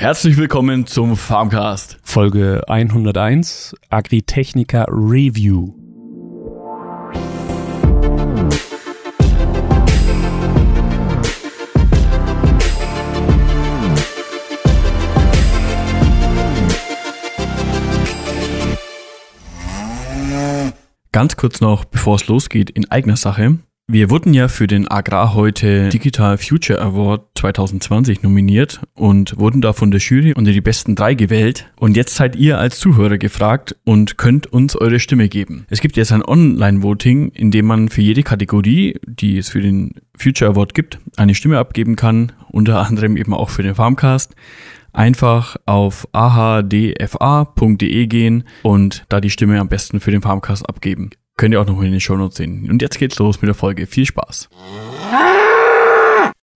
Herzlich willkommen zum Farmcast. Folge 101 Agritechnica Review. Ganz kurz noch, bevor es losgeht, in eigener Sache. Wir wurden ja für den Agrar heute Digital Future Award 2020 nominiert und wurden da von der Jury unter die besten drei gewählt. Und jetzt seid ihr als Zuhörer gefragt und könnt uns eure Stimme geben. Es gibt jetzt ein Online-Voting, in dem man für jede Kategorie, die es für den Future Award gibt, eine Stimme abgeben kann. Unter anderem eben auch für den Farmcast einfach auf ahdfa.de gehen und da die Stimme am besten für den Farmcast abgeben. Könnt ihr auch noch in den Shownotes sehen. Und jetzt geht's los mit der Folge. Viel Spaß.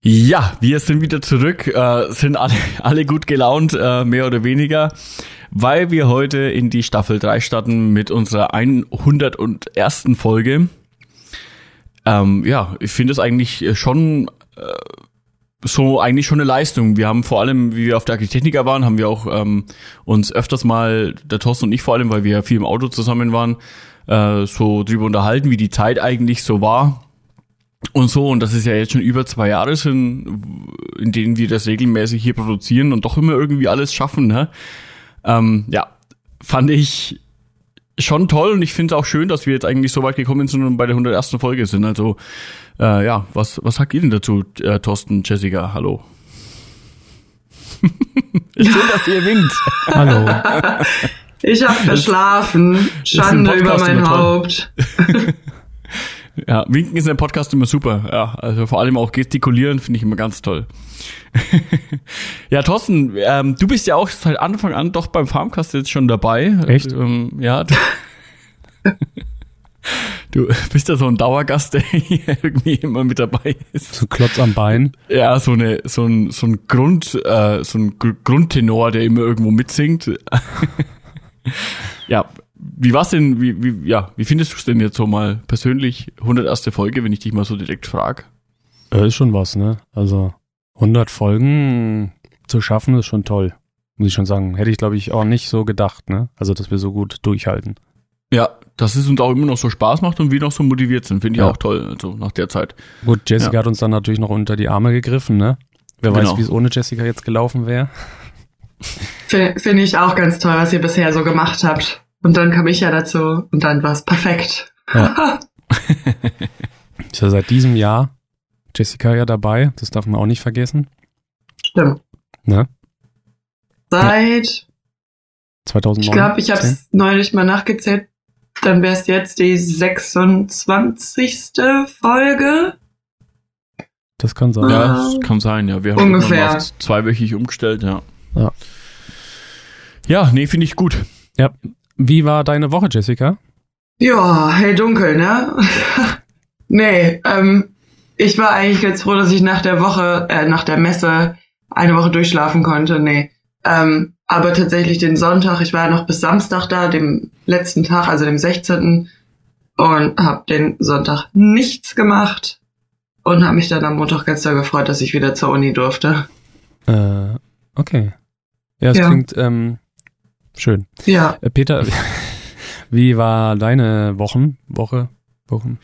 Ja, wir sind wieder zurück, äh, sind alle, alle gut gelaunt, äh, mehr oder weniger, weil wir heute in die Staffel 3 starten mit unserer 101. Folge. Ähm, ja, ich finde es eigentlich schon äh, so eigentlich schon eine Leistung. Wir haben vor allem, wie wir auf der Architechniker waren, haben wir auch ähm, uns öfters mal, der Thorsten und ich vor allem, weil wir ja viel im Auto zusammen waren, äh, so drüber unterhalten, wie die Zeit eigentlich so war. Und so, und das ist ja jetzt schon über zwei Jahre sind, in denen wir das regelmäßig hier produzieren und doch immer irgendwie alles schaffen. Ne? Ähm, ja, fand ich schon toll und ich finde es auch schön, dass wir jetzt eigentlich so weit gekommen sind und bei der 101. Folge sind. Also äh, ja, was, was sagt ihr denn dazu, äh, Thorsten, Jessica? Hallo. Schön, dass ihr winkt. Hallo. Ich habe verschlafen. Schande über mein Haupt. ja, winken ist in der Podcast immer super. Ja, also vor allem auch gestikulieren finde ich immer ganz toll. ja, Thorsten, ähm, du bist ja auch seit Anfang an doch beim Farmcast jetzt schon dabei. Echt? Ähm, ja. Du bist ja so ein Dauergast, der hier irgendwie immer mit dabei ist. So Klotz am Bein. Ja, so eine, so ein, so ein Grund, äh, so ein Grundtenor, der immer irgendwo mitsingt. ja, wie war's denn, wie, wie, ja, wie findest du es denn jetzt so mal persönlich, 101. Folge, wenn ich dich mal so direkt frag? Äh, ist schon was, ne? Also 100 Folgen zu schaffen ist schon toll, muss ich schon sagen. Hätte ich, glaube ich, auch nicht so gedacht, ne? Also, dass wir so gut durchhalten. Ja, dass es uns auch immer noch so Spaß macht und wir noch so motiviert sind, finde ich Ja. auch toll, also nach der Zeit. Gut, Jessica Ja. hat uns dann natürlich noch unter die Arme gegriffen, ne? Wer Genau. weiß, wie es ohne Jessica jetzt gelaufen wäre. Finde ich auch ganz toll, was ihr bisher so gemacht habt. Und dann kam ich ja dazu und dann war es perfekt. Ja. Ist ja seit diesem Jahr Jessica ja dabei, das darf man auch nicht vergessen, Stimmt. ne? Seit, ich 2009. glaube, ich habe es neulich mal nachgezählt, dann wäre es jetzt die 26. Folge. Das kann sein. Ja, Ah. das kann sein, ja. Wir haben Ungefähr. zweiwöchig umgestellt, ja. Ja. Ja, nee, finde ich gut. Wie war deine Woche, Jessica? Ja, hell dunkel, ne? nee, ähm, ich war eigentlich ganz froh, dass ich nach der Woche, äh, nach der Messe eine Woche durchschlafen konnte. Nee. Ähm, aber tatsächlich den Sonntag, ich war ja noch bis Samstag da, dem letzten Tag, also dem 16. und habe den Sonntag nichts gemacht und habe mich dann am Montag ganz doll gefreut, dass ich wieder zur Uni durfte. Äh, okay. Ja, es Ja. klingt ähm, schön. Ja, Äh, Peter, wie war deine Wochen, Woche, Wochen?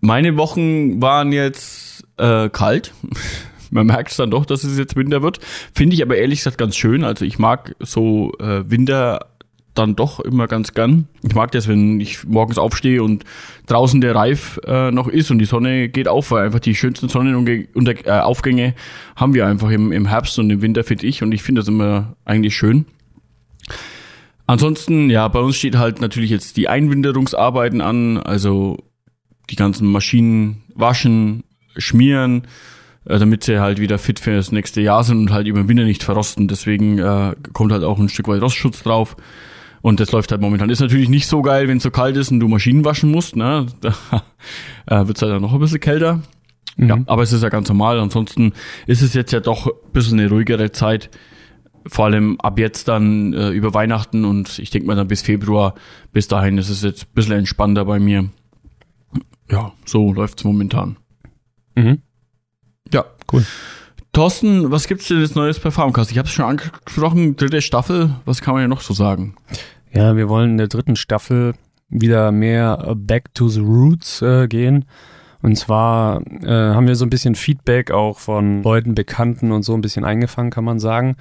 Meine Wochen waren jetzt äh, kalt. Man merkt es dann doch, dass es jetzt Winter wird. Finde ich aber ehrlich gesagt ganz schön. Also ich mag so äh, Winter dann doch immer ganz gern. Ich mag das, wenn ich morgens aufstehe und draußen der Reif äh, noch ist und die Sonne geht auf, weil einfach die schönsten Sonnenaufgänge äh, Aufgänge haben wir einfach im, im Herbst und im Winter, finde ich. Und ich finde das immer eigentlich schön. Ansonsten, ja, bei uns steht halt natürlich jetzt die Einwinterungsarbeiten an, also die ganzen Maschinen waschen, schmieren, äh, damit sie halt wieder fit für das nächste Jahr sind und halt über den Winter nicht verrosten. Deswegen äh, kommt halt auch ein Stück weit Rostschutz drauf. Und das läuft halt momentan. Ist natürlich nicht so geil, wenn es so kalt ist und du Maschinen waschen musst. Ne? Da äh, wird es halt dann noch ein bisschen kälter. Ja, Mhm. aber es ist ja ganz normal. Ansonsten ist es jetzt ja doch ein bisschen eine ruhigere Zeit. Vor allem ab jetzt dann äh, über Weihnachten und ich denke mal dann bis Februar. Bis dahin ist es jetzt ein bisschen entspannter bei mir. Ja, so läuft's momentan. Mhm. Ja, Cool. Thorsten, was gibt's denn jetzt Neues bei Farmcast? Ich habe es schon angesprochen, dritte Staffel. Was kann man ja noch so sagen? Ja, wir wollen in der dritten Staffel wieder mehr back to the roots äh, gehen. Und zwar äh, haben wir so ein bisschen Feedback auch von Leuten, Bekannten und so ein bisschen eingefangen, kann man sagen.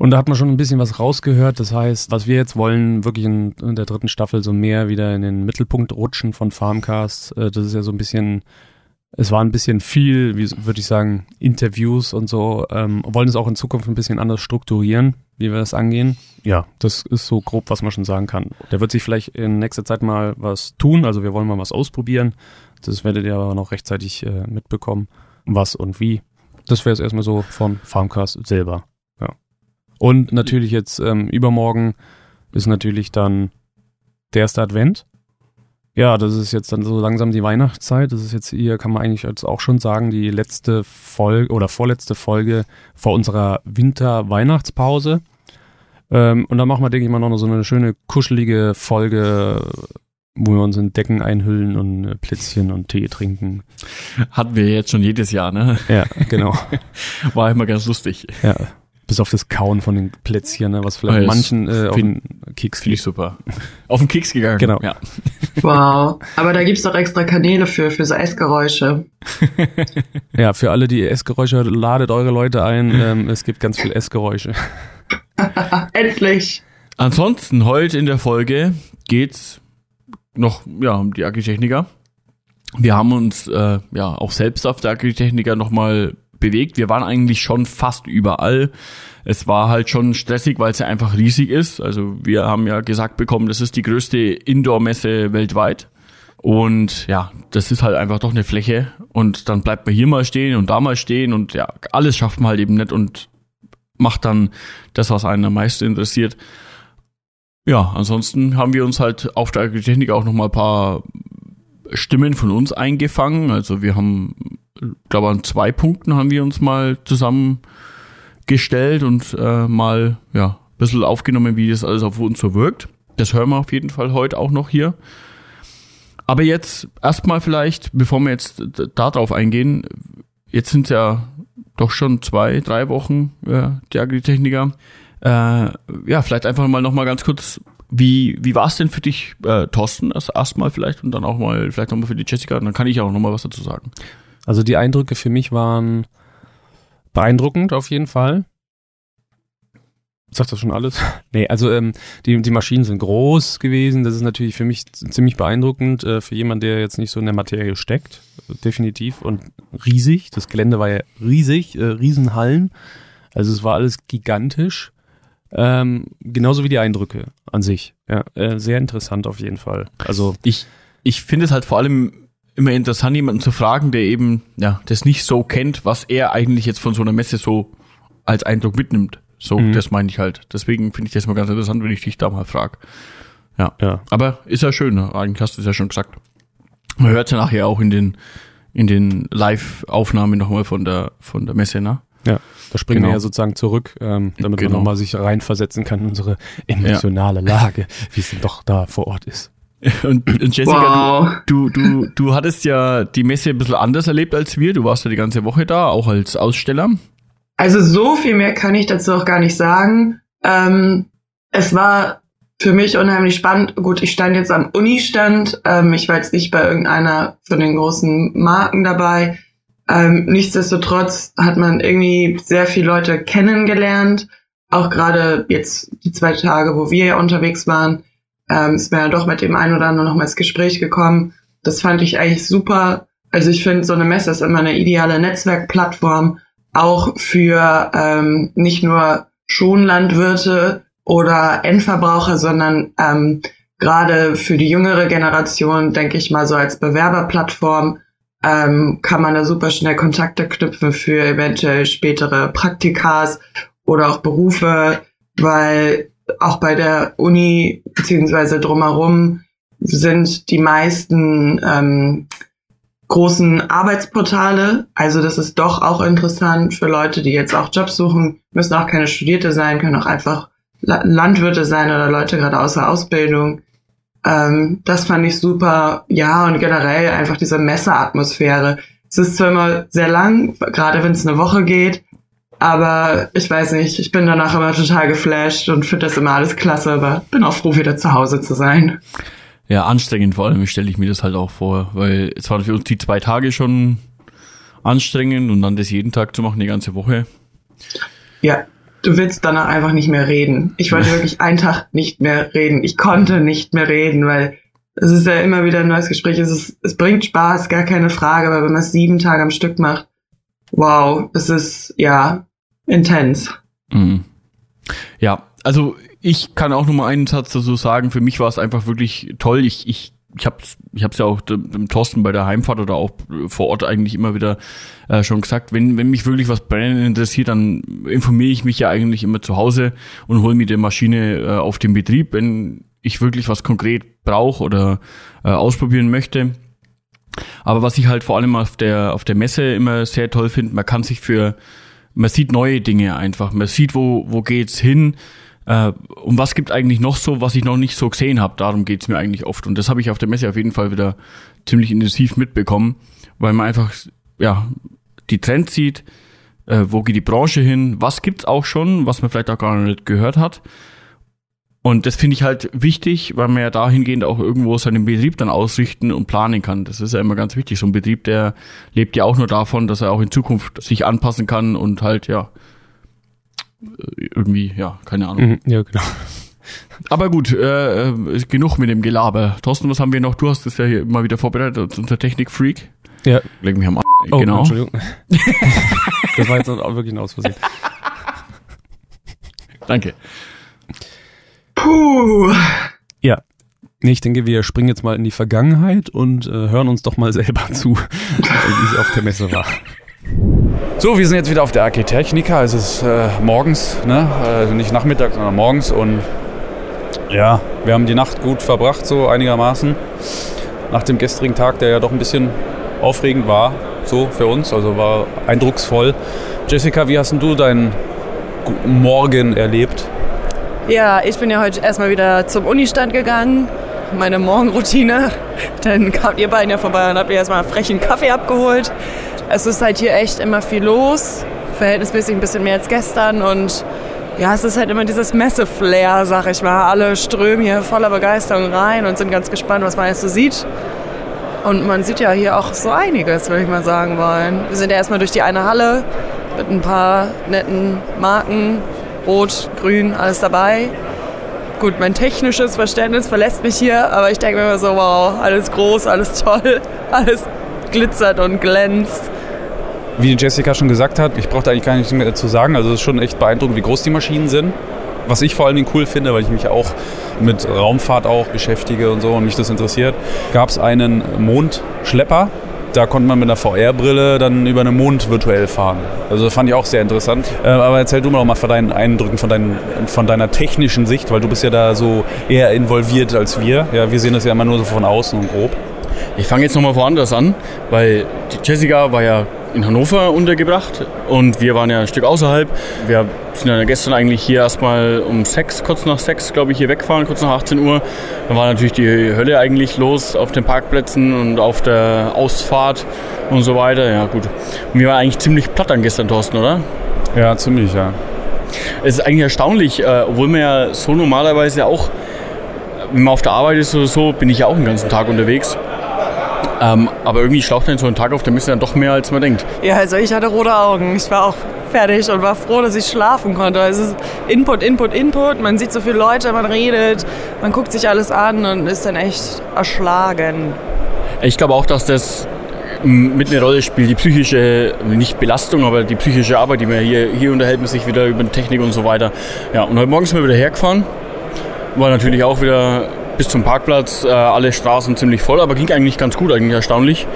Und da hat man schon ein bisschen was rausgehört. Das heißt, was wir jetzt wollen, wirklich in, in der dritten Staffel so mehr wieder in den Mittelpunkt rutschen von Farmcast. Äh, das ist ja so ein bisschen es war ein bisschen viel, wie würde ich sagen, Interviews und so. Ähm, wollen es auch in Zukunft ein bisschen anders strukturieren, wie wir das angehen. Ja, das ist so grob, was man schon sagen kann. Da wird sich vielleicht in nächster Zeit mal was tun. Also wir wollen mal was ausprobieren. Das werdet ihr aber noch rechtzeitig äh, mitbekommen, was und wie. Das wäre es erstmal so von Farmcast selber. Und natürlich jetzt ähm, übermorgen ist natürlich dann der erste Advent. Ja, das ist jetzt dann so langsam die Weihnachtszeit. Das ist jetzt hier, kann man eigentlich jetzt auch schon sagen, die letzte Folge oder vorletzte Folge vor unserer Winter-Weihnachtspause. Ähm, und dann machen wir, denke ich mal, noch so eine schöne, kuschelige Folge, wo wir uns in Decken einhüllen und äh, Plätzchen und Tee trinken. Hatten wir jetzt schon jedes Jahr, ne? Ja, genau. War immer ganz lustig. Ja, bis auf das Kauen von den Plätzchen, ne, was vielleicht Oh, manchen äh, auf den Keks Finde ich super. Auf den Keks gegangen. Genau. Ja. Wow. Aber da gibt's doch extra Kanäle für, für so Essgeräusche. Ja, für alle, die Essgeräusche, ladet eure Leute ein. Ähm, es gibt ganz viel Essgeräusche. Endlich. Ansonsten heute in der Folge geht's noch ja um die Agritechniker. Wir haben uns äh, ja auch selbst auf der Agritechniker nochmal bewegt. Wir waren eigentlich schon fast überall. Es war halt schon stressig, weil es ja einfach riesig ist. Also wir haben ja gesagt bekommen, das ist die größte Indoor-Messe weltweit. Und ja, das ist halt einfach doch eine Fläche. Und dann bleibt man hier mal stehen und da mal stehen und ja, alles schafft man halt eben nicht und macht dann das, was einen am meisten interessiert. Ja, ansonsten haben wir uns halt auf der Agritechnik auch noch mal ein paar Stimmen von uns eingefangen. Also wir haben, glaube an zwei Punkten haben wir uns mal zusammengestellt und äh, mal ja ein bisschen aufgenommen, wie das alles auf uns so wirkt. Das hören wir auf jeden Fall heute auch noch hier. Aber jetzt erstmal vielleicht, bevor wir jetzt darauf eingehen, jetzt sind ja doch schon zwei, drei Wochen äh, die Agritechniker. Äh, ja, vielleicht einfach mal noch mal ganz kurz, wie, wie war es denn für dich, äh, Thorsten, erstmal vielleicht und dann auch mal, vielleicht nochmal für die Jessica, dann kann ich auch noch mal was dazu sagen. Also die Eindrücke für mich waren beeindruckend auf jeden Fall. Sagt das schon alles? Nee, also ähm, die, die Maschinen sind groß gewesen. Das ist natürlich für mich ziemlich beeindruckend, äh, für jemanden, der jetzt nicht so in der Materie steckt. Definitiv. Und riesig. Das Gelände war ja riesig, äh, Riesenhallen. Also es war alles gigantisch. Ähm, genauso wie die Eindrücke an sich. Ja, äh, sehr interessant auf jeden Fall. Also Ich, ich finde es halt vor allem immer interessant, jemanden zu fragen, der eben, ja, das nicht so kennt, was er eigentlich jetzt von so einer Messe so als Eindruck mitnimmt. So, Mhm. das meine ich halt. Deswegen finde ich das mal ganz interessant, wenn ich dich da mal frage. Ja. ja, Aber ist ja schön, ne? eigentlich hast du es ja schon gesagt. Man hört ja nachher auch in den, in den Live-Aufnahmen nochmal von der, von der Messe, ne? Ja, da springen Genau. wir ja sozusagen zurück, ähm, damit Genau. man nochmal sich reinversetzen kann in unsere emotionale Lage, wie es denn doch da vor Ort ist. Und, und Jessica, Wow. du, du, du, du hattest ja die Messe ein bisschen anders erlebt als wir. Du warst ja die ganze Woche da, auch als Aussteller. Also so viel mehr kann ich dazu auch gar nicht sagen. Ähm, es war für mich unheimlich spannend. Gut, ich stand jetzt am Uni-Stand. Ähm, ich war jetzt nicht bei irgendeiner von den großen Marken dabei. Ähm, nichtsdestotrotz hat man irgendwie sehr viele Leute kennengelernt. Auch gerade jetzt die zwei Tage, wo wir ja unterwegs waren, ähm, ist mir ja doch mit dem einen oder anderen noch mal ins Gespräch gekommen. Das fand ich eigentlich super. Also ich finde, so eine Messe ist immer eine ideale Netzwerkplattform, auch für ähm, nicht nur Schonlandwirte oder Endverbraucher, sondern ähm, gerade für die jüngere Generation, denke ich mal, so als Bewerberplattform ähm, kann man da super schnell Kontakte knüpfen für eventuell spätere Praktikas oder auch Berufe, weil auch bei der Uni beziehungsweise drumherum sind die meisten ähm, großen Arbeitsportale. Also das ist doch auch interessant für Leute, die jetzt auch Jobs suchen, müssen auch keine Studierte sein, können auch einfach La Landwirte sein oder Leute gerade außer Ausbildung. Ähm, das fand ich super. Ja, und generell einfach diese Messeatmosphäre. Es ist zwar immer sehr lang, gerade wenn es eine Woche geht, aber ich weiß nicht, ich bin danach immer total geflasht und finde das immer alles klasse, aber bin auch froh, wieder zu Hause zu sein. Ja, anstrengend vor allem stelle ich mir das halt auch vor, weil es war für uns die zwei Tage schon anstrengend und dann das jeden Tag zu machen, die ganze Woche. Ja, du willst danach einfach nicht mehr reden. Ich wollte wirklich einen Tag nicht mehr reden. Ich konnte nicht mehr reden, weil es ist ja immer wieder ein neues Gespräch. Es, ist, es bringt Spaß, gar keine Frage, aber wenn man es sieben Tage am Stück macht, wow, es ist ja intens. Mhm. Ja, also ich kann auch nur mal einen Satz dazu sagen. Für mich war es einfach wirklich toll. Ich, ich ich habe ich hab's ja auch dem Thorsten bei der Heimfahrt oder auch vor Ort eigentlich immer wieder äh, schon gesagt, wenn, wenn mich wirklich was brennend interessiert, dann informiere ich mich ja eigentlich immer zu Hause und hole mir die Maschine äh, auf den Betrieb, wenn ich wirklich was konkret brauche oder äh, ausprobieren möchte. Aber was ich halt vor allem auf der, auf der Messe immer sehr toll finde, man kann sich für, man sieht neue Dinge einfach, man sieht, wo, wo geht's hin, äh, und was gibt eigentlich noch so, was ich noch nicht so gesehen habe? Darum geht's mir eigentlich oft. Und das habe ich auf der Messe auf jeden Fall wieder ziemlich intensiv mitbekommen, weil man einfach ja die Trends sieht, äh, wo geht die Branche hin, was gibt's auch schon, was man vielleicht auch gar nicht gehört hat. Und das finde ich halt wichtig, weil man ja dahingehend auch irgendwo seinen Betrieb dann ausrichten und planen kann. Das ist ja immer ganz wichtig. So ein Betrieb, der lebt ja auch nur davon, dass er auch in Zukunft sich anpassen kann und halt, ja, irgendwie, ja, keine Ahnung. Mhm, ja, genau. Aber gut, äh, äh, genug mit dem Gelaber. Thorsten, was haben wir noch? Du hast es ja hier immer wieder vorbereitet, unser Technik-Freak. Ja. Leg mich am A oh, genau. Entschuldigung. das war jetzt auch wirklich ein Ausversehen. Danke. Puh. Ja. Ich denke, wir springen jetzt mal in die Vergangenheit und äh, hören uns doch mal selber zu, wie es auf der Messe war. So, wir sind jetzt wieder auf der Architechnica. Es ist äh, morgens, ne? also nicht Nachmittag, sondern morgens. Und ja, wir haben die Nacht gut verbracht, so einigermaßen. Nach dem gestrigen Tag, der ja doch ein bisschen aufregend war, so für uns. Also war eindrucksvoll. Jessica, wie hast du deinen Morgen erlebt? Ja, ich bin ja heute erstmal wieder zum Unistand gegangen. Meine Morgenroutine. Dann kamt ihr beiden ja vorbei und habt mir erstmal einen frechen Kaffee abgeholt. Es ist halt hier echt immer viel los, verhältnismäßig ein bisschen mehr als gestern und ja, es ist halt immer dieses Messe-Flair, sag ich mal. Alle strömen hier voller Begeisterung rein und sind ganz gespannt, was man jetzt so sieht. Und man sieht ja hier auch so einiges, würde ich mal sagen wollen. Wir sind ja erstmal durch die eine Halle mit ein paar netten Marken. Rot, grün, alles dabei. Gut, mein technisches Verständnis verlässt mich hier, aber ich denke mir immer so, wow, alles groß, alles toll, alles glitzert und glänzt wie Jessica schon gesagt hat, ich brauche da eigentlich gar nichts mehr dazu sagen. Also es ist schon echt beeindruckend, wie groß die Maschinen sind. Was ich vor allen Dingen cool finde, weil ich mich auch mit Raumfahrt auch beschäftige und so und mich das interessiert, gab es einen Mondschlepper. Da konnte man mit einer VR-Brille dann über einen Mond virtuell fahren. Also das fand ich auch sehr interessant. Äh, aber erzähl du mir doch mal von deinen Eindrücken, von, deinen, von deiner technischen Sicht, weil du bist ja da so eher involviert als wir. Ja, wir sehen das ja immer nur so von außen und grob. Ich fange jetzt nochmal woanders an, weil Jessica war ja in Hannover untergebracht und wir waren ja ein Stück außerhalb. Wir sind ja gestern eigentlich hier erstmal um sechs, kurz nach sechs, glaube ich, hier weggefahren, kurz nach 18 Uhr. Dann war natürlich die Hölle eigentlich los auf den Parkplätzen und auf der Ausfahrt und so weiter. Ja, gut. Und wir waren eigentlich ziemlich platt an gestern, Thorsten, oder? Ja, ziemlich, ja. Es ist eigentlich erstaunlich, äh, obwohl man ja so normalerweise auch, wenn man auf der Arbeit ist oder so, bin ich ja auch den ganzen Tag unterwegs. Ähm, aber irgendwie schlaucht dann so ein Tag auf der Messe dann doch mehr, als man denkt. Ja, also ich hatte rote Augen. Ich war auch fertig und war froh, dass ich schlafen konnte. Es ist Input, Input, Input. Man sieht so viele Leute, man redet, man guckt sich alles an und ist dann echt erschlagen. Ich glaube auch, dass das mit eine Rolle spielt, die psychische, nicht Belastung, aber die psychische Arbeit, die man hier, hier unterhält man sich wieder über Technik und so weiter. Ja, und heute Morgen sind wir wieder hergefahren. War natürlich auch wieder bis zum Parkplatz, äh, alle Straßen ziemlich voll, aber ging eigentlich ganz gut, eigentlich erstaunlich.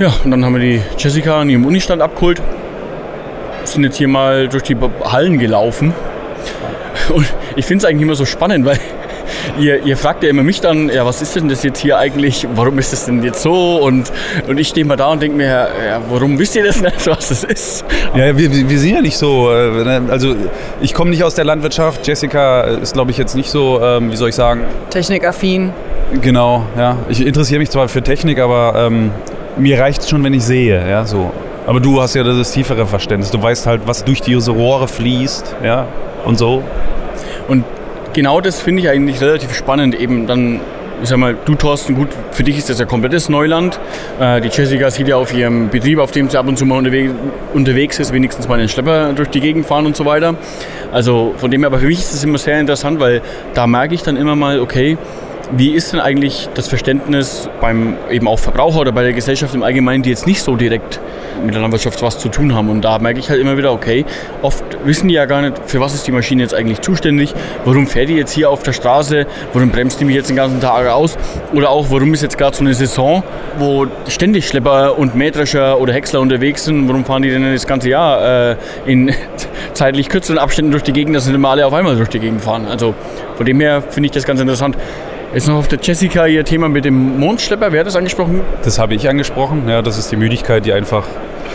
Ja, und dann haben wir die Jessica an ihrem Unistand abgeholt, sind jetzt hier mal durch die Hallen gelaufen. Und ich finde es eigentlich immer so spannend, weil ihr, ihr fragt ja immer mich dann, ja, was ist denn das jetzt hier eigentlich? Warum ist das denn jetzt so? Und, und ich stehe mal da und denke mir, ja, warum wisst ihr das nicht, was das ist? Ja, wir, wir sind ja nicht so, äh, ne, also ich komme nicht aus der Landwirtschaft. Jessica ist, glaube ich, jetzt nicht so, ähm, wie soll ich sagen? Technikaffin. Genau, ja. Ich interessiere mich zwar für Technik, aber ähm, mir reicht es schon, wenn ich sehe, ja, so. Aber du hast ja das tiefere Verständnis. Du weißt halt, was durch diese Rohre fließt, ja, und so. Und genau das finde ich eigentlich relativ spannend, eben dann ich sag mal, du Thorsten, gut, für dich ist das ja komplettes Neuland. Äh, die Jessica sieht ja auf ihrem Betrieb, auf dem sie ab und zu mal unterwegs, unterwegs ist, wenigstens mal einen Schlepper durch die Gegend fahren und so weiter. Also von dem her, aber für mich ist das immer sehr interessant, weil da merke ich dann immer mal, okay, wie ist denn eigentlich das Verständnis beim eben auch Verbraucher oder bei der Gesellschaft im Allgemeinen, die jetzt nicht so direkt mit der Landwirtschaft was zu tun haben? Und da merke ich halt immer wieder, okay, oft wissen die ja gar nicht, für was ist die Maschine jetzt eigentlich zuständig, warum fährt die jetzt hier auf der Straße, warum bremst die mich jetzt den ganzen Tag aus oder auch, warum ist jetzt gerade so eine Saison, wo ständig Schlepper und Mähdrescher oder Häcksler unterwegs sind, warum fahren die denn das ganze Jahr äh, in zeitlich kürzeren Abständen durch die Gegend, dass sie mal alle auf einmal durch die Gegend fahren? Also von dem her finde ich das ganz interessant. Jetzt noch auf der Jessica ihr Thema mit dem Mondschlepper. Wer hat das angesprochen? Das habe ich angesprochen. Ja, das ist die Müdigkeit, die einfach.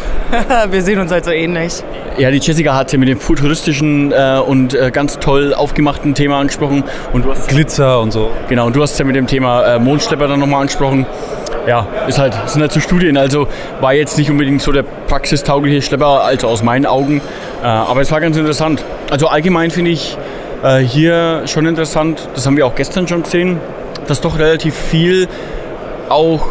Wir sehen uns halt so ähnlich. Ja, die Jessica hat ja mit dem futuristischen äh, und äh, ganz toll aufgemachten Thema angesprochen. Und du hast, Glitzer und so. Genau, und du hast ja mit dem Thema äh, Mondschlepper dann nochmal angesprochen. Ja, ist halt, sind halt so Studien, also war jetzt nicht unbedingt so der praxistaugliche Schlepper, also aus meinen Augen. Äh, aber es war ganz interessant. Also allgemein finde ich äh, hier schon interessant, das haben wir auch gestern schon gesehen, dass doch relativ viel auch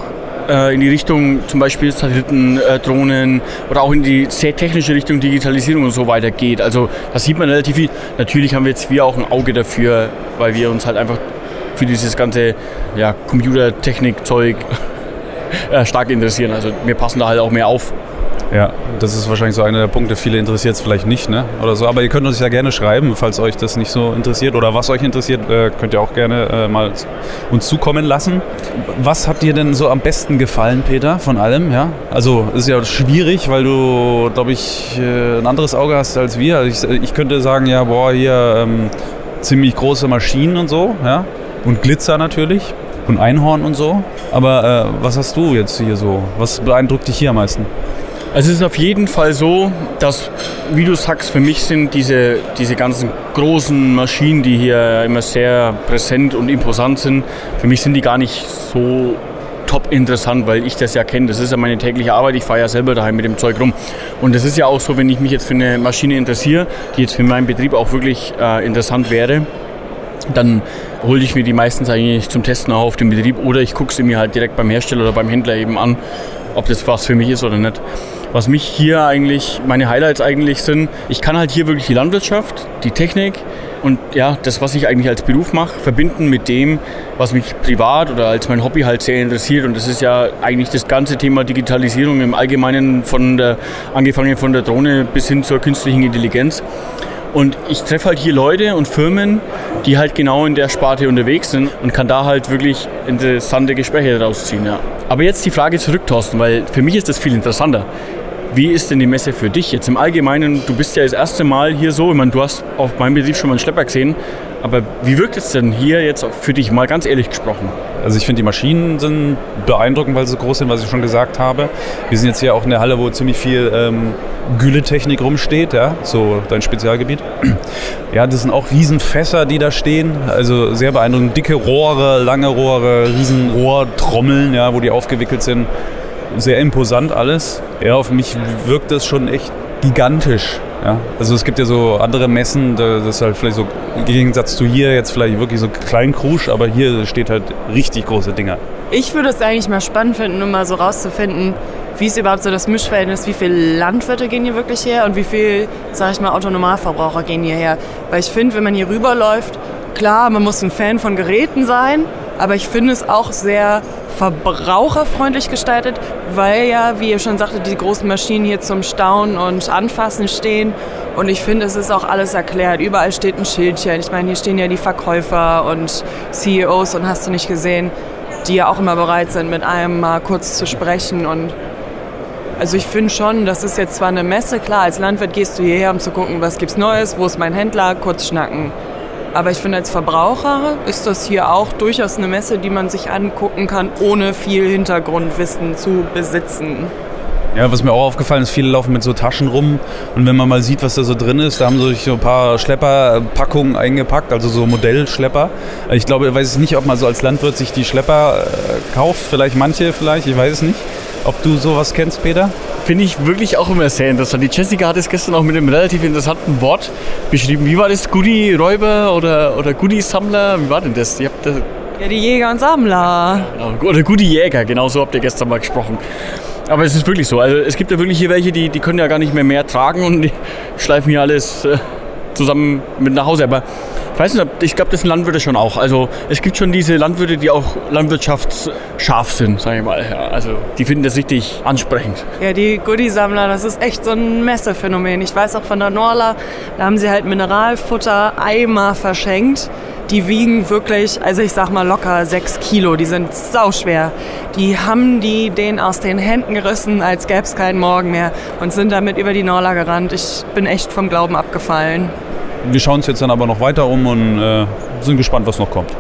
äh, in die Richtung zum Beispiel Satelliten, äh, Drohnen oder auch in die sehr technische Richtung Digitalisierung und so weiter geht. Also da sieht man relativ viel. Natürlich haben wir jetzt wir auch ein Auge dafür, weil wir uns halt einfach für dieses ganze ja, Computertechnik-Zeug äh, stark interessieren. Also wir passen da halt auch mehr auf. Ja, das ist wahrscheinlich so einer der Punkte. Viele interessiert es vielleicht nicht, ne? Oder so. Aber ihr könnt uns ja gerne schreiben, falls euch das nicht so interessiert oder was euch interessiert, äh, könnt ihr auch gerne äh, mal uns zukommen lassen. Was hat dir denn so am besten gefallen, Peter, von allem? Ja, also ist ja schwierig, weil du, glaube ich, äh, ein anderes Auge hast als wir. Also ich, ich, könnte sagen, ja, boah, hier ähm, ziemlich große Maschinen und so, ja, und Glitzer natürlich und Einhorn und so. Aber was hast du jetzt hier so? Was beeindruckt dich hier am meisten? Also es ist auf jeden Fall so, dass, wie du sagst, für mich sind diese, diese ganzen großen Maschinen, die hier immer sehr präsent und imposant sind, für mich sind die gar nicht so top interessant, weil ich das ja kenne. Das ist ja meine tägliche Arbeit. Ich fahre ja selber daheim mit dem Zeug rum. Und das ist ja auch so, wenn ich mich jetzt für eine Maschine interessiere, die jetzt für meinen Betrieb auch wirklich äh, interessant wäre, dann hole ich mir die meistens eigentlich zum Testen auch auf dem Betrieb oder ich gucke sie mir halt direkt beim Hersteller oder beim Händler eben an, ob das was für mich ist oder nicht. Was mich hier eigentlich, meine Highlights eigentlich sind, ich kann halt hier wirklich die Landwirtschaft, die Technik und ja, das, was ich eigentlich als Beruf mache, verbinden mit dem, was mich privat oder als mein Hobby halt sehr interessiert. Und das ist ja eigentlich das ganze Thema Digitalisierung im Allgemeinen von der, angefangen von der Drohne bis hin zur künstlichen Intelligenz. Und ich treffe halt hier Leute und Firmen, die halt genau in der Sparte unterwegs sind und kann da halt wirklich interessante Gespräche daraus ziehen. Ja. Aber jetzt die Frage zurück, Thorsten, weil für mich ist das viel interessanter. Wie ist denn die Messe für dich jetzt im Allgemeinen? Du bist ja das erste Mal hier so. Ich meine, du hast auf meinem Betrieb schon mal einen Schlepper gesehen. Aber wie wirkt es denn hier jetzt für dich mal ganz ehrlich gesprochen? Also ich finde die Maschinen sind beeindruckend, weil sie so groß sind, was ich schon gesagt habe. Wir sind jetzt hier auch in der Halle, wo ziemlich viel ähm, Gülletechnik rumsteht, ja, so dein Spezialgebiet. Ja, das sind auch Riesenfässer, die da stehen. Also sehr beeindruckend. Dicke Rohre, lange Rohre, Riesenrohrtrommeln, ja, wo die aufgewickelt sind sehr imposant alles. Ja, auf mich wirkt das schon echt gigantisch. Ja, also es gibt ja so andere Messen, das ist halt vielleicht so im Gegensatz zu hier jetzt vielleicht wirklich so klein Krusch, aber hier steht halt richtig große Dinger. Ich würde es eigentlich mal spannend finden, um mal so rauszufinden, wie ist überhaupt so das Mischverhältnis, wie viele Landwirte gehen hier wirklich her und wie viel, sag ich mal, Autonomalverbraucher gehen hierher. Weil ich finde, wenn man hier rüberläuft, klar, man muss ein Fan von Geräten sein, aber ich finde es auch sehr verbraucherfreundlich gestaltet, weil ja, wie ihr schon sagtet, die großen Maschinen hier zum Staunen und Anfassen stehen. Und ich finde, es ist auch alles erklärt. Überall steht ein Schildchen. Ich meine, hier stehen ja die Verkäufer und CEOs und hast du nicht gesehen, die ja auch immer bereit sind, mit einem mal kurz zu sprechen. Und also ich finde schon, das ist jetzt zwar eine Messe, klar, als Landwirt gehst du hierher, um zu gucken, was gibt's Neues, wo ist mein Händler, kurz schnacken. Aber ich finde, als Verbraucher ist das hier auch durchaus eine Messe, die man sich angucken kann, ohne viel Hintergrundwissen zu besitzen. Ja, was mir auch aufgefallen ist, viele laufen mit so Taschen rum und wenn man mal sieht, was da so drin ist, da haben sie so ein paar Schlepperpackungen eingepackt, also so Modellschlepper. Ich glaube, ich weiß nicht, ob man so als Landwirt sich die Schlepper äh, kauft, vielleicht manche vielleicht, ich weiß es nicht. ob du sowas kennst, Peter? Finde ich wirklich auch immer sehr interessant. Die Jessica hat es gestern auch mit einem relativ interessanten Wort beschrieben. Wie war das? Goodie-Räuber oder, oder Goodie-Sammler? Wie war denn das? Ihr habt das Ja, die Jäger und Sammler. Genau, Oder Goodie-Jäger, genau so habt ihr gestern mal gesprochen. Aber es ist wirklich so. Also es gibt ja wirklich hier welche, die, die können ja gar nicht mehr mehr tragen und die schleifen hier alles äh, zusammen mit nach Hause. Aber ich weiß nicht, ich glaube, das sind Landwirte schon auch. Also es gibt schon diese Landwirte, die auch landwirtschaftsscharf sind, sage ich mal. Ja, also die finden das richtig ansprechend. Ja, die Goodie-Sammler, das ist echt so ein Messephänomen. Ich weiß auch von der Norla, da haben sie halt Mineralfutter Eimer verschenkt. Die wiegen wirklich, also ich sag mal locker sechs Kilo. Die sind sauschwer. Die haben die den aus den Händen gerissen, als gäbe es keinen Morgen mehr und sind damit über die Norla gerannt. Ich bin echt vom Glauben abgefallen. Wir schauen uns jetzt dann aber noch weiter um und äh, sind gespannt, was noch kommt.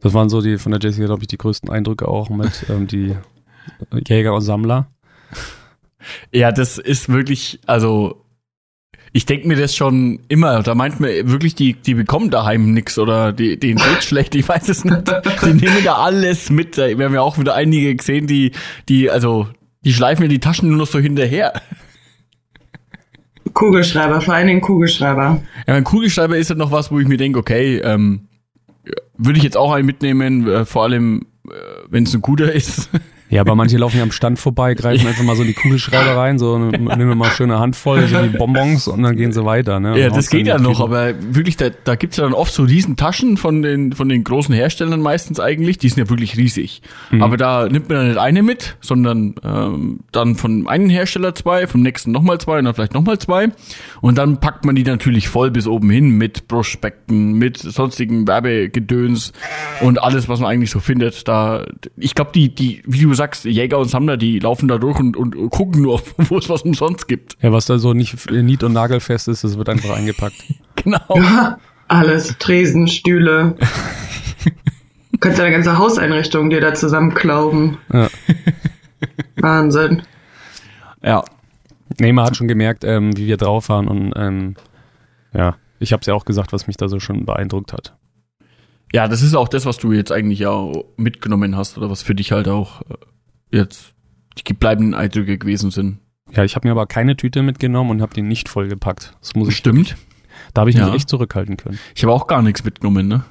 Das waren so die von der Jessica, glaube ich, die größten Eindrücke auch mit ähm, die Jäger und Sammler. Ja, das ist wirklich, also ich denke mir das schon immer. Da meint man wirklich, die, die bekommen daheim nix oder die, denen geht's schlecht, ich weiß es nicht. Die nehmen da alles mit. Wir haben ja auch wieder einige gesehen, die, die, also, die schleifen mir die Taschen nur noch so hinterher. Kugelschreiber, vor allen Dingen Kugelschreiber. Ja, ein Kugelschreiber ist ja noch was, wo ich mir denke, okay, ähm, würde ich jetzt auch einen mitnehmen, äh, vor allem, äh, wenn es ein guter ist. Ja, aber manche laufen ja am Stand vorbei, greifen einfach mal so in die Kugelschreiber rein, so nehmen mal schöne Handvoll, so die Bonbons und dann gehen sie weiter. Ne? Ja, Und das geht ja noch, aber wirklich, da, da gibt's ja dann oft so riesen Taschen von den, von den großen Herstellern meistens eigentlich, die sind ja wirklich riesig. Aber da nimmt man dann nicht eine mit, sondern ähm, dann von einem Hersteller zwei, vom nächsten nochmal zwei und dann vielleicht nochmal zwei. Und dann packt man die natürlich voll bis oben hin mit Prospekten, mit sonstigen Werbegedöns und alles, was man eigentlich so findet. Da, ich glaube, die, die, du sagst, Jäger und Sammler, die laufen da durch und, und gucken nur, wo es was umsonst gibt. Ja, was da so nicht nied- und nagelfest ist, das wird einfach eingepackt. Genau. Alles, Tresen, Stühle. Du kannst deine ganze Hauseinrichtung dir da zusammenklauben. Ja. Wahnsinn. Ja. Nee, man hat schon gemerkt, ähm, wie wir drauf waren und ähm, ja, ich habe es ja auch gesagt, was mich da so schon beeindruckt hat. Ja, das ist auch das, was du jetzt eigentlich ja mitgenommen hast oder was für dich halt auch äh, jetzt die bleibenden Eindrücke gewesen sind. Ja, ich habe mir aber keine Tüte mitgenommen und habe die nicht vollgepackt. Das muss ich. Stimmt. Da habe ich Ja. mich echt zurückhalten können. Ich habe auch gar nichts mitgenommen, ne?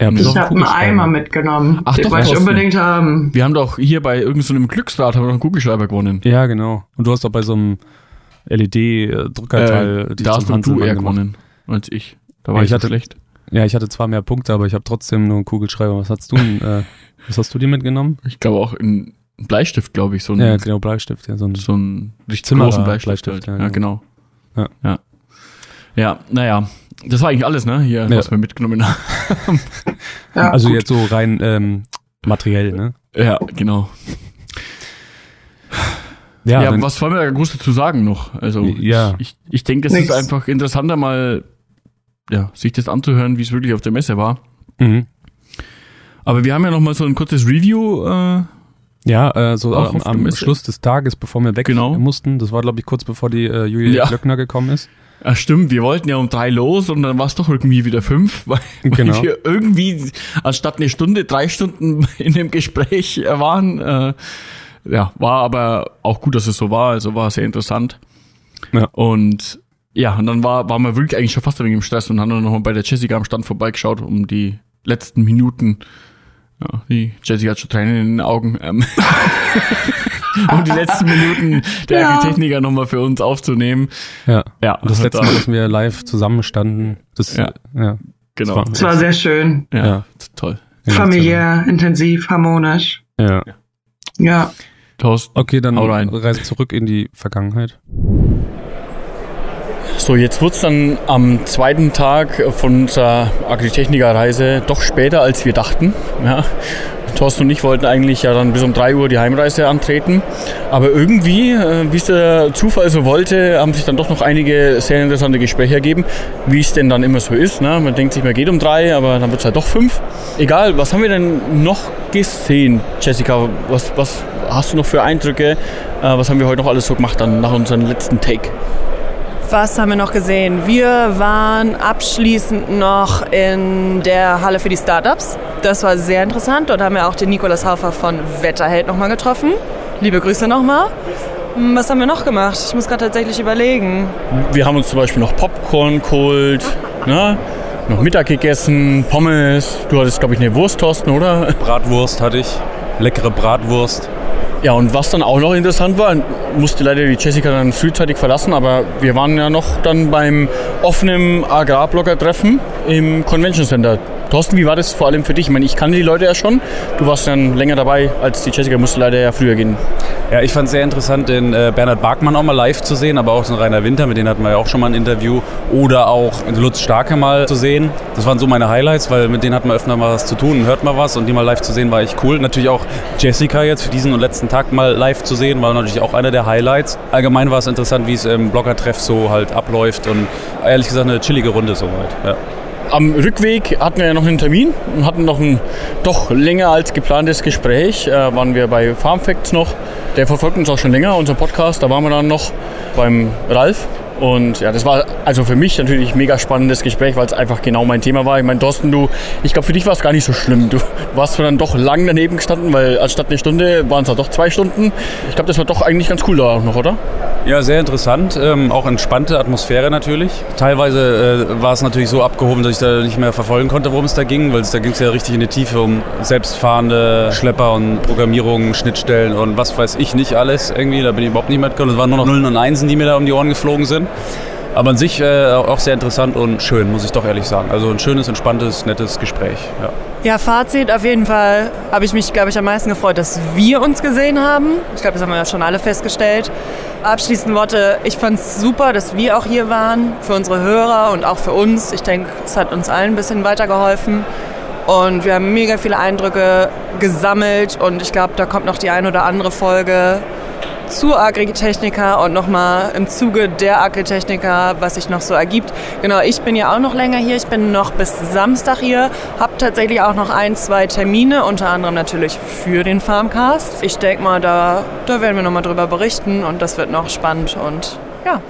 Ja, Ich habe einen. Eimer mitgenommen. Ach den doch, wollte ich unbedingt haben. Wir haben doch hier bei irgendeinem so einem Glücksrad haben wir noch einen Kugelschreiber gewonnen. Ja, genau. Und du hast doch bei so einem LED-Druckerteil Äh, da hast du eher gewonnen als ich. Da war Ja, ich, ich hatte- schlecht. Ja, ich hatte zwar mehr Punkte, aber ich habe trotzdem nur einen Kugelschreiber. Was hast du denn, äh, was hast du dir mitgenommen? Ich glaube auch in ein Bleistift, glaube ich, so ein, Ja, genau, Bleistift. Ja, so ein, so ein richtig Zimmerer großen Bleistift. Bleistift, halt. ja, ja, genau. Ja. ja. Ja, naja. Das war eigentlich alles, ne? Hier, Ja. was wir mitgenommen haben. Ja, also gut. jetzt so rein ähm, materiell, ne? Ja, genau. Ja, Ja, dann, was wollen wir da groß dazu sagen noch? Also Ja. ich, ich, denke, es ist einfach interessanter mal, ja, sich das anzuhören, wie es wirklich auf der Messe war. mhm. Aber wir haben ja noch mal so ein kurzes Review. Äh, Ja, äh, so am, am. Schluss des Tages, bevor wir weg Genau. mussten, das war glaube ich kurz bevor die äh, Julia Ja. Glöckner gekommen ist. ja, stimmt, wir wollten ja um drei los und dann war es doch irgendwie wieder fünf, weil, Genau. weil wir irgendwie anstatt eine Stunde drei Stunden in dem Gespräch äh, waren. Äh, ja, war aber auch gut, dass es so war. Also war sehr interessant. Ja. Und ja, und dann war, waren wir wirklich eigentlich schon fast ein wenig im Stress und haben dann nochmal bei der Jessica am Stand vorbeigeschaut, um die letzten Minuten. Ja, die Jessica hat schon Tränen in den Augen. Ähm, um die letzten Minuten der Ja. Agritechniker nochmal für uns aufzunehmen. Ja. Ja, Und das hat letzte Mal, dass wir live zusammenstanden, das Ja. ja, Genau. war- Es war sehr schön. Ja, Ja. toll. Familiär, intensiv, harmonisch. Ja. Ja. Thorsten. Okay, dann reise zurück in die Vergangenheit. So, jetzt wird's dann am zweiten Tag von unserer Agritechniker-Reise doch später, als wir dachten. Ja. Thorsten und ich wollten eigentlich ja dann bis um 3 Uhr die Heimreise antreten. Aber irgendwie, äh, wie es der Zufall so wollte, haben sich dann doch noch einige sehr interessante Gespräche ergeben, wie es denn dann immer so ist. Ne? Man denkt sich, man geht um drei, aber dann wird's halt doch fünf. Egal, was haben wir denn noch gesehen, Jessica? Was, was hast du noch für Eindrücke? Äh, was haben wir heute noch alles so gemacht dann nach unserem letzten Take? Was haben wir noch gesehen? Wir waren abschließend noch in der Halle für die Startups. Das war sehr interessant. Dort haben wir auch den Nikolas Haufer von Wetterheld nochmal getroffen. Liebe Grüße nochmal. Hm, Was haben wir noch gemacht? Ich muss gerade tatsächlich überlegen. Wir haben uns zum Beispiel noch Popcorn geholt, ne? noch Mittag gegessen, Pommes. Du hattest, glaube ich, eine Wurst, Thorsten, oder? Bratwurst hatte ich. Leckere Bratwurst. Ja, und was dann auch noch interessant war, musste leider die Jessica dann frühzeitig verlassen, aber wir waren ja noch dann beim offenen Agrarblogger-Treffen im Convention Center. Thorsten, wie war das vor allem für dich? Ich meine, ich kannte die Leute ja schon. Du warst dann länger dabei als die Jessica, musste leider ja früher gehen. Ja, ich fand es sehr interessant, den äh, Bernhard Barkmann auch mal live zu sehen, aber auch den Rainer Winter, mit denen hatten wir ja auch schon mal ein Interview. Oder auch Lutz Starke mal zu sehen. Das waren so meine Highlights, weil mit denen hatten wir öfter mal was zu tun, hört mal was und die mal live zu sehen war echt cool. Natürlich auch Jessica jetzt für diesen und letzten Tag mal live zu sehen, war natürlich auch einer der Highlights. Allgemein war es interessant, wie es im Blogger-Treff so halt abläuft und ehrlich gesagt eine chillige Runde soweit. Ja. Am Rückweg hatten wir ja noch einen Termin und hatten noch ein doch länger als geplantes Gespräch. Äh, waren wir bei Farm Facts noch. Der verfolgt uns auch schon länger, unser Podcast. Da waren wir dann noch beim Ralf. Und ja, das war also für mich natürlich ein mega spannendes Gespräch, weil es einfach genau mein Thema war. Ich meine, Thorsten, du, ich glaube, für dich war es gar nicht so schlimm. Du warst dann doch lang daneben gestanden, weil anstatt eine Stunde waren es halt doch zwei Stunden. Ich glaube, das war doch eigentlich ganz cool da auch noch, oder? Ja, sehr interessant. Ähm, auch entspannte Atmosphäre natürlich. Teilweise äh, war es natürlich so abgehoben, dass ich da nicht mehr verfolgen konnte, worum es da ging, weil da ging es ja richtig in die Tiefe um selbstfahrende Schlepper und Programmierung, Schnittstellen und was weiß ich nicht alles irgendwie. Da bin ich überhaupt nicht mitgekommen. Es waren nur noch Nullen und Einsen, die mir da um die Ohren geflogen sind. Aber an sich äh, auch sehr interessant und schön, muss ich doch ehrlich sagen. Also ein schönes, entspanntes, nettes Gespräch. Ja. Ja, Fazit auf jeden Fall habe ich mich, glaube ich, am meisten gefreut, dass wir uns gesehen haben. Ich glaube, das haben wir ja schon alle festgestellt. Abschließend Worte, ich fand es super, dass wir auch hier waren, für unsere Hörer und auch für uns. Ich denke, es hat uns allen ein bisschen weitergeholfen. Und wir haben mega viele Eindrücke gesammelt und ich glaube, da kommt noch die ein oder andere Folge zu Agritechnica und nochmal im Zuge der Agritechnica, was sich noch so ergibt. Genau, ich bin ja auch noch länger hier. Ich bin noch bis Samstag hier. Habe tatsächlich auch noch ein, zwei Termine, unter anderem natürlich für den Farmcast. Ich denke mal, da, da werden wir nochmal drüber berichten und das wird noch spannend und ja.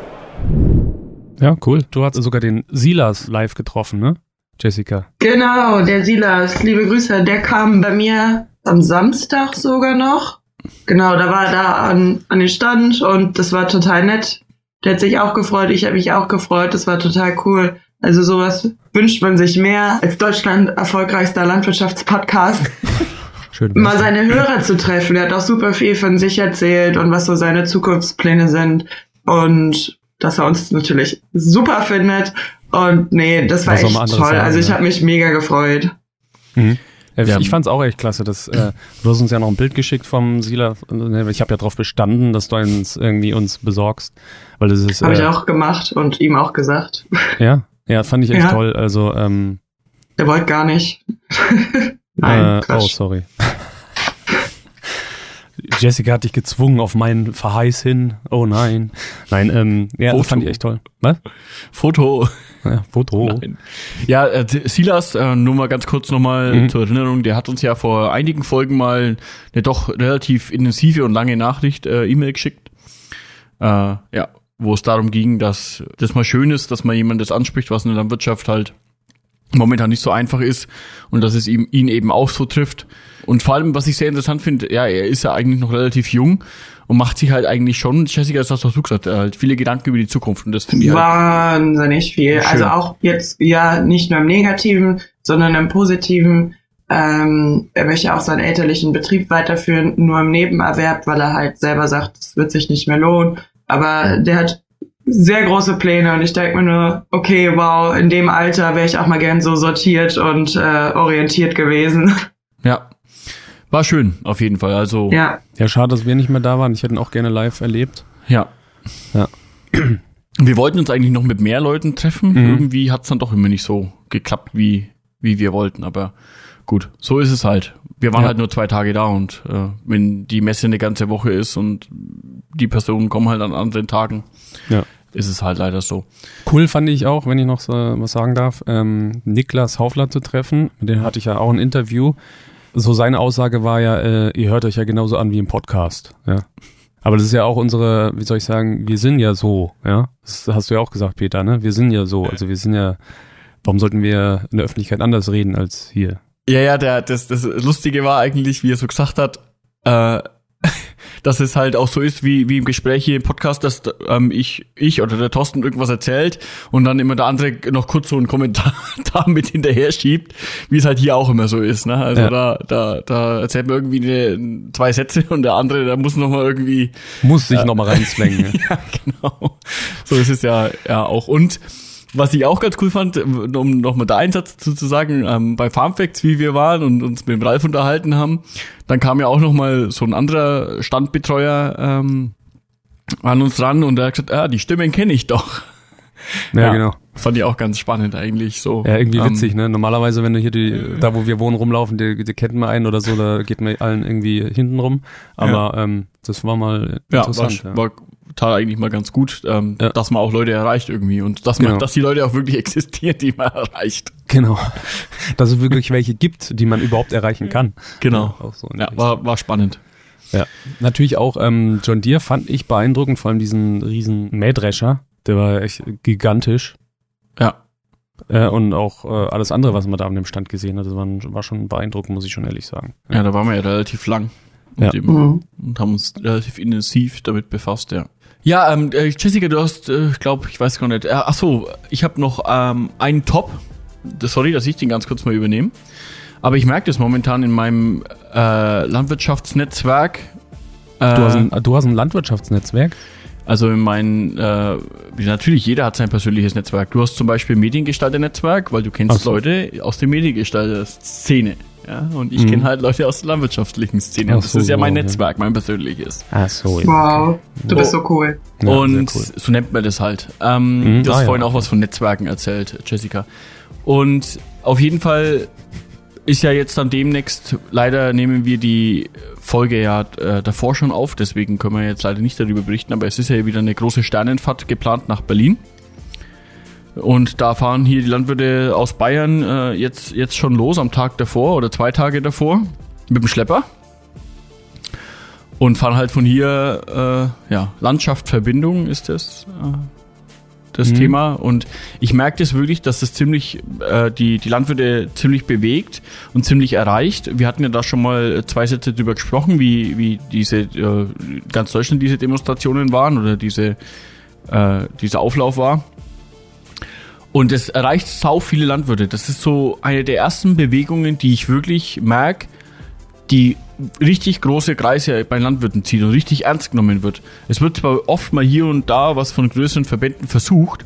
Ja, cool. Du hast sogar den Silas live getroffen, ne? Jessica. Genau, der Silas, liebe Grüße, der kam bei mir am Samstag sogar noch. Genau, da war er da an, an den Stand und das war total nett. Der hat sich auch gefreut, ich habe mich auch gefreut, das war total cool. Also sowas wünscht man sich mehr als Deutschland erfolgreichster Landwirtschaftspodcast. Schön. mal seine Hörer zu treffen. Er hat auch super viel von sich erzählt und was so seine Zukunftspläne sind. Und dass er uns natürlich super findet. Und nee, das war Was echt toll. anderes sagen, also ich ja. habe mich mega gefreut. Mhm. Ja. Ich fand's auch echt klasse. Dass, äh, du hast uns ja noch ein Bild geschickt vom Sila. Ich habe ja darauf bestanden, dass du uns irgendwie uns besorgst. Weil das ist. Habe ich äh, auch gemacht und ihm auch gesagt. Ja, ja, fand ich echt Ja. toll. Also, ähm, Er wollte gar nicht. Nein, äh, oh, sorry. Jessica hat dich gezwungen auf meinen Verheiß hin. Oh nein. Nein, ähm, ja, Foto. das fand ich echt toll. Was? Foto. Ja, Foto. Nein. Ja, äh, Silas, äh, nur mal ganz kurz nochmal Mhm. zur Erinnerung, der hat uns ja vor einigen Folgen mal eine doch relativ intensive und lange Nachricht, äh, E-Mail geschickt. Äh, ja, wo es darum ging, dass das mal schön ist, dass man jemandes anspricht, was in der Landwirtschaft halt momentan nicht so einfach ist und dass es ihm, ihn eben auch so trifft. Und vor allem, was ich sehr interessant finde, ja, er ist ja eigentlich noch relativ jung und macht sich halt eigentlich schon, Jessica, das hast du gesagt, äh, halt viele Gedanken über die Zukunft und das finde ich halt, Wahnsinnig viel. Schön. Also auch jetzt ja nicht nur im Negativen, sondern im Positiven. Ähm, er möchte auch seinen elterlichen Betrieb weiterführen, nur im Nebenerwerb, weil er halt selber sagt, es wird sich nicht mehr lohnen. Aber der hat sehr große Pläne und ich denke mir nur, okay, wow, in dem Alter wäre ich auch mal gern so sortiert und äh, orientiert gewesen. ja. War schön, auf jeden Fall. Also, ja. Ja, schade, dass wir nicht mehr da waren. Ich hätte ihn auch gerne live erlebt. Ja. Ja. Wir wollten uns eigentlich noch mit mehr Leuten treffen. Mhm. Irgendwie hat es dann doch immer nicht so geklappt, wie, wie wir wollten. Aber gut, so ist es halt. Wir waren Ja. halt nur zwei Tage da und äh, wenn die Messe eine ganze Woche ist und die Personen kommen halt an anderen Tagen, Ja. ist es halt leider so. Cool fand ich auch, wenn ich noch so was sagen darf, ähm, Niklas Haufler zu treffen. Mit dem hatte ich ja auch ein Interview. So seine Aussage war ja, äh, ihr hört euch ja genauso an wie im Podcast. Ja. Aber das ist ja auch unsere, wie soll ich sagen, wir sind ja so, ja. Das hast du ja auch gesagt, Peter, ne? Wir sind ja so. Also wir sind ja, warum sollten wir in der Öffentlichkeit anders reden als hier? Ja, ja, der, das, das Lustige war eigentlich, wie er so gesagt hat, äh, dass es halt auch so ist, wie, wie im Gespräch hier im Podcast, dass ähm, ich, ich oder der Thorsten irgendwas erzählt und dann immer der andere noch kurz so einen Kommentar da mit hinterher schiebt, wie es halt hier auch immer so ist. Ne? Also Ja. da, da, da erzählt man irgendwie eine, zwei Sätze und der andere, der muss noch mal irgendwie Muss sich noch mal reinzwängen. ja. ja, genau. So ist es ja, ja auch. Und was ich auch ganz cool fand, um nochmal da einen Satz zu, zu sagen, ähm, bei Farmfacts, wie wir waren und uns mit dem Ralf unterhalten haben, dann kam ja auch nochmal so ein anderer Standbetreuer ähm, an uns ran und er hat gesagt, ah, die Stimmen kenne ich doch. ja, genau. Fand ich auch ganz spannend eigentlich so. Ja, irgendwie Ähm, witzig, ne? Normalerweise, wenn du hier die, da wo wir wohnen, rumlaufen, die, die kennt man einen oder so, da geht man allen irgendwie hinten rum. Aber ähm, das war mal Ja, interessant. war, ja. war total eigentlich mal ganz gut, ähm, Ja. dass man auch Leute erreicht irgendwie und dass man, Genau. dass die Leute auch wirklich existieren, die man erreicht. Genau. Dass es wirklich welche gibt, die man überhaupt erreichen kann. Genau. Ja, auch so Ja, war, war spannend. Ja, natürlich auch ähm, John Deere fand ich beeindruckend, vor allem diesen riesen Mähdrescher, der war echt gigantisch. Ja. Äh, und auch äh, alles andere, was man da an dem Stand gesehen hat, das war, war schon beeindruckend, muss ich schon ehrlich sagen. Ja, da waren wir ja relativ lang Ja. mit dem Mhm. und haben uns relativ intensiv damit befasst, ja. Ja, ähm, äh, Jessica, du hast, äh, ich glaube, ich weiß gar nicht. Äh, ach so, ich habe noch ähm, einen Top. Sorry, dass ich den ganz kurz mal übernehme. Aber ich merke das momentan in meinem äh, Landwirtschaftsnetzwerk. Äh, Du, hast ein, du hast ein Landwirtschaftsnetzwerk. also in meinen, äh, natürlich jeder hat sein persönliches Netzwerk. Du hast zum Beispiel Mediengestalter-Netzwerk, weil du kennst so. Leute aus der Mediengestalter-Szene. Ja, und ich Mhm. kenne halt Leute aus der landwirtschaftlichen Szene. Ach Und das so, ist ja mein ja. Netzwerk, mein persönliches. Ach so, ja. Wow, du bist so cool. Ja, und cool. so nennt man das halt. Ähm, Mhm, du hast ah, ja. vorhin auch was von Netzwerken erzählt, Jessica. Und auf jeden Fall ist ja jetzt dann demnächst, leider nehmen wir die Folge ja äh, davor schon auf, deswegen können wir jetzt leider nicht darüber berichten, aber es ist ja wieder eine große Sternenfahrt geplant nach Berlin. Und da fahren hier die Landwirte aus Bayern äh, jetzt, jetzt schon los am Tag davor oder zwei Tage davor mit dem Schlepper. Und fahren halt von hier, äh, ja, Landschaft, Verbindung ist das, äh, das Mhm. Thema. Und ich merke das wirklich, dass das ziemlich, äh, die, die Landwirte ziemlich bewegt und ziemlich erreicht. Wir hatten ja da schon mal zwei Sätze drüber gesprochen, wie, wie diese, äh, ganz Deutschland diese Demonstrationen waren oder diese, äh, dieser Auflauf war. Und es erreicht sau viele Landwirte. Das ist so eine der ersten Bewegungen, die ich wirklich merke, die richtig große Kreise bei Landwirten zieht und richtig ernst genommen wird. Es wird zwar oft mal hier und da was von größeren Verbänden versucht,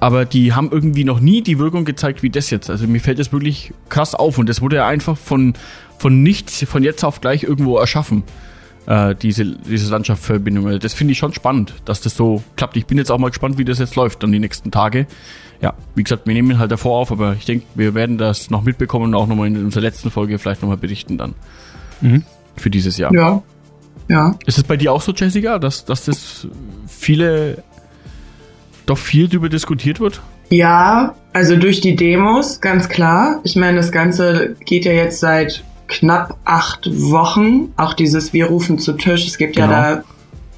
aber die haben irgendwie noch nie die Wirkung gezeigt wie das jetzt. Also mir fällt das wirklich krass auf und das wurde ja einfach von, von nichts, von jetzt auf gleich irgendwo erschaffen, äh, diese, diese Landschaftsverbindung. Also Das finde ich schon spannend, dass das so klappt. Ich bin jetzt auch mal gespannt, wie das jetzt läuft dann die nächsten Tage. Ja, wie gesagt, wir nehmen halt davor auf, aber ich denke, wir werden das noch mitbekommen und auch nochmal in unserer letzten Folge vielleicht nochmal berichten dann. Mhm. Für dieses Jahr. Ja. Ja. Ist es bei dir auch so, Jessica, dass, dass das viele doch viel darüber diskutiert wird? Ja, also durch die Demos, ganz klar. Ich meine, das Ganze geht ja jetzt seit knapp acht Wochen. Auch dieses Wir rufen zu Tisch. Es gibt Genau. ja da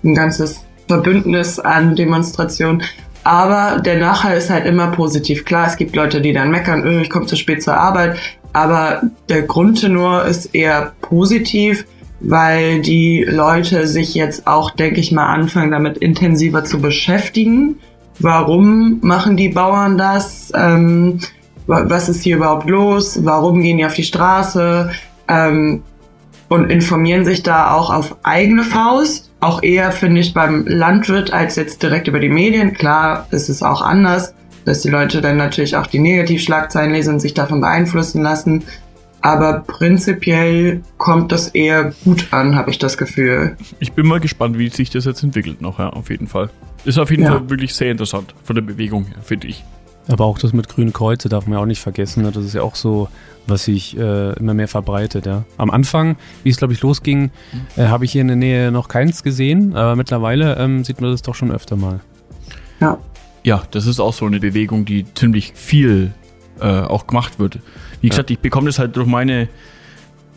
ein ganzes Verbündnis an Demonstrationen. Aber der Nachhall ist halt immer positiv. Klar, es gibt Leute, die dann meckern, öh, ich komme zu spät zur Arbeit. Aber der Grundtenor ist eher positiv, weil die Leute sich jetzt auch, denke ich mal, anfangen, damit intensiver zu beschäftigen. Warum machen die Bauern das? Ähm, wa- was ist hier überhaupt los? Warum gehen die auf die Straße? Ähm, und informieren sich da auch auf eigene Faust. Auch eher, finde ich, beim Landwirt als jetzt direkt über die Medien. Klar, ist es auch anders, dass die Leute dann natürlich auch die Negativschlagzeilen lesen und sich davon beeinflussen lassen. Aber prinzipiell kommt das eher gut an, habe ich das Gefühl. Ich bin mal gespannt, wie sich das jetzt entwickelt noch, ja, auf jeden Fall. Ist auf jeden Ja. Fall wirklich sehr interessant von der Bewegung her, finde ich. Aber auch das mit grünen Kreuze darf man ja auch nicht vergessen. Ne? Das ist ja auch so, was sich äh, immer mehr verbreitet. Ja. Am Anfang, wie es glaube ich losging, äh, habe ich hier in der Nähe noch keins gesehen. Aber mittlerweile ähm, sieht man das doch schon öfter mal. Ja, das ist auch so eine Bewegung, die ziemlich viel äh, auch gemacht wird. Wie gesagt, ich bekomme das halt durch meine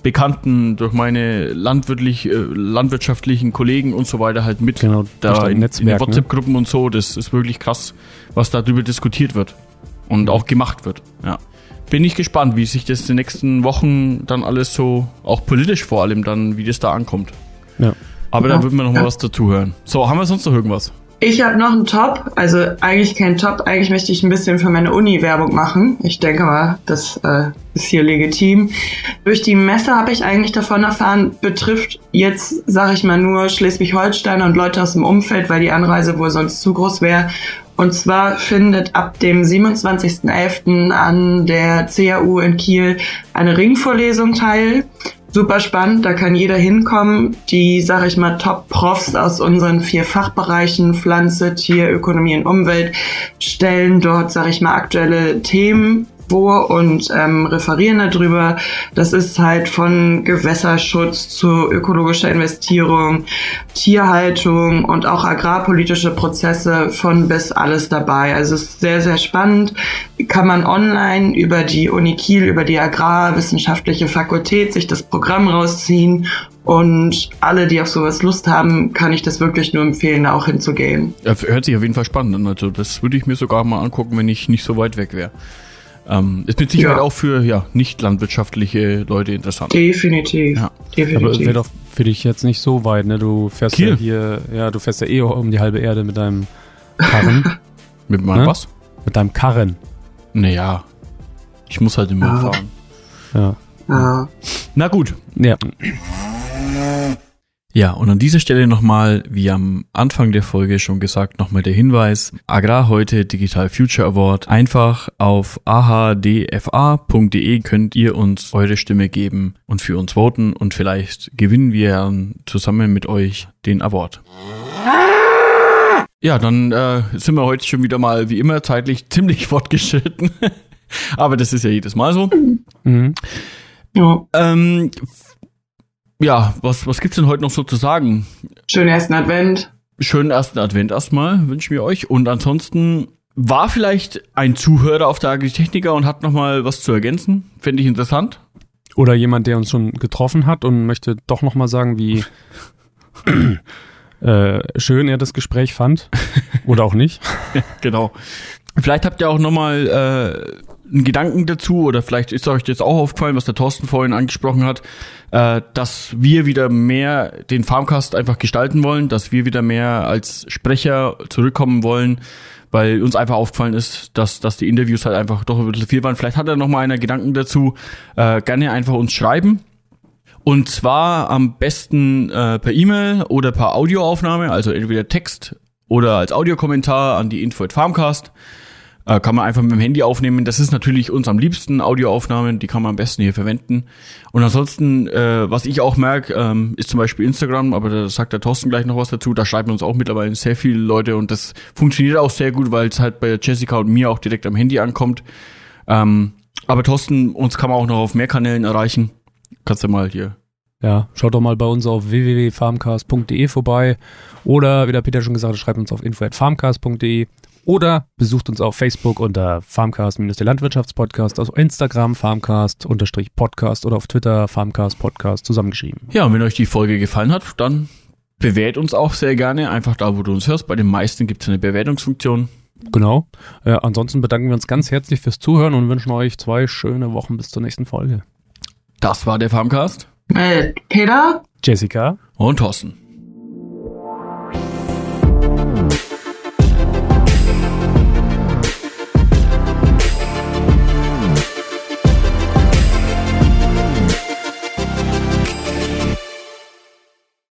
Bekannten, durch meine landwirtlich, äh, landwirtschaftlichen Kollegen und so weiter halt mit Genau, da in, in Netzwerk, den ne? WhatsApp-Gruppen und so. Das ist wirklich krass, was darüber diskutiert wird und auch gemacht wird. Ja. Bin ich gespannt, wie sich das die nächsten Wochen dann alles so, auch politisch vor allem dann, wie das da ankommt. Ja. Aber Ja. da würden wir noch mal Ja. was dazu hören. So, haben wir sonst noch irgendwas? Ich habe noch einen Top, also eigentlich kein Top, eigentlich möchte ich ein bisschen für meine Uni Werbung machen. Ich denke mal, das äh, ist hier legitim. Durch die Messe habe ich eigentlich davon erfahren, betrifft jetzt, sage ich mal, nur Schleswig-Holstein und Leute aus dem Umfeld, weil die Anreise wohl sonst zu groß wäre. Und zwar findet ab dem 27.11. an der CAU in Kiel eine Ringvorlesung teil. Super spannend, da kann jeder hinkommen. Die, sage ich mal, Top-Profs aus unseren vier Fachbereichen Pflanze, Tier, Ökonomie und Umwelt stellen dort, sage ich mal, aktuelle Themen vor und ähm, referieren darüber. Das ist halt von Gewässerschutz zu ökologischer Investierung, Tierhaltung und auch agrarpolitische Prozesse von bis alles dabei. Also es ist sehr, sehr spannend. Kann man online über die Uni Kiel, über die Agrarwissenschaftliche Fakultät sich das Programm rausziehen. Und alle, die auf sowas Lust haben, kann ich das wirklich nur empfehlen, da auch hinzugehen. Ja, hört sich auf jeden Fall spannend an. Also das würde ich mir sogar mal angucken, wenn ich nicht so weit weg wäre. Ähm, ist mit Sicherheit Ja. auch für ja, nicht landwirtschaftliche Leute interessant. Definitiv. Ja. Aber Definitiv. wäre doch für dich jetzt nicht so weit, ne? Du fährst Kiel. ja hier, ja, du fährst ja eh um die halbe Erde mit deinem Karren. Mit meinem Ne? was? mit deinem Karren. Naja, ich muss halt immer Ja. fahren. Ja. ja. Na gut. Ja. Ja, und an dieser Stelle nochmal, wie am Anfang der Folge schon gesagt, nochmal der Hinweis. Agrar heute Digital Future Award. Einfach auf ahdfa.de könnt ihr uns eure Stimme geben und für uns voten und vielleicht gewinnen wir zusammen mit euch den Award. Ja, dann äh, sind wir heute schon wieder mal wie immer zeitlich ziemlich fortgeschritten. Aber das ist ja jedes Mal so. Mhm. ja. Ähm, ja, was, was gibt's denn heute noch so zu sagen? Schönen ersten Advent. Schönen ersten Advent erstmal, wünschen wir euch. Und ansonsten war vielleicht ein Zuhörer auf der Agritechniker und hat nochmal was zu ergänzen. Fände ich interessant. Oder jemand, der uns schon getroffen hat und möchte doch nochmal sagen, wie äh, schön er das Gespräch fand. Oder auch nicht. Genau. Vielleicht habt ihr auch nochmal äh, einen Gedanken dazu oder vielleicht ist euch jetzt auch aufgefallen, was der Thorsten vorhin angesprochen hat, äh, dass wir wieder mehr den Farmcast einfach gestalten wollen, dass wir wieder mehr als Sprecher zurückkommen wollen, weil uns einfach aufgefallen ist, dass, dass die Interviews halt einfach doch ein bisschen viel waren. Vielleicht hat er nochmal einer Gedanken dazu. Äh, gerne einfach uns schreiben. Und zwar am besten äh, per E-Mail oder per Audioaufnahme, also entweder Text oder als Audiokommentar an die Info at Farmcast. Äh, kann man einfach mit dem Handy aufnehmen. Das ist natürlich uns am liebsten, Audioaufnahmen, die kann man am besten hier verwenden. Und ansonsten, äh, was ich auch merke, ähm, ist zum Beispiel Instagram, aber da sagt der Thorsten gleich noch was dazu. Da schreiben uns auch mittlerweile sehr viele Leute und das funktioniert auch sehr gut, weil es halt bei Jessica und mir auch direkt am Handy ankommt. Ähm, aber Thorsten, uns kann man auch noch auf mehr Kanälen erreichen. Kannst du mal hier Ja, schaut doch mal bei uns auf www.farmcast.de vorbei. Oder, wie der Peter schon gesagt hat, schreibt uns auf info.farmcast.de. Oder besucht uns auf Facebook unter Farmcast der Landwirtschaftspodcast, auf Instagram Farmcast unterstrich Podcast oder auf Twitter Farmcast Podcast zusammengeschrieben. Ja, und wenn euch die Folge gefallen hat, dann bewährt uns auch sehr gerne. Einfach da, wo du uns hörst. Bei den meisten gibt es eine Bewertungsfunktion. Genau. Äh, ansonsten bedanken wir uns ganz herzlich fürs Zuhören und wünschen euch zwei schöne Wochen bis zur nächsten Folge. Das war der Farmcast Äh, Peter? Jessica. und Thorsten.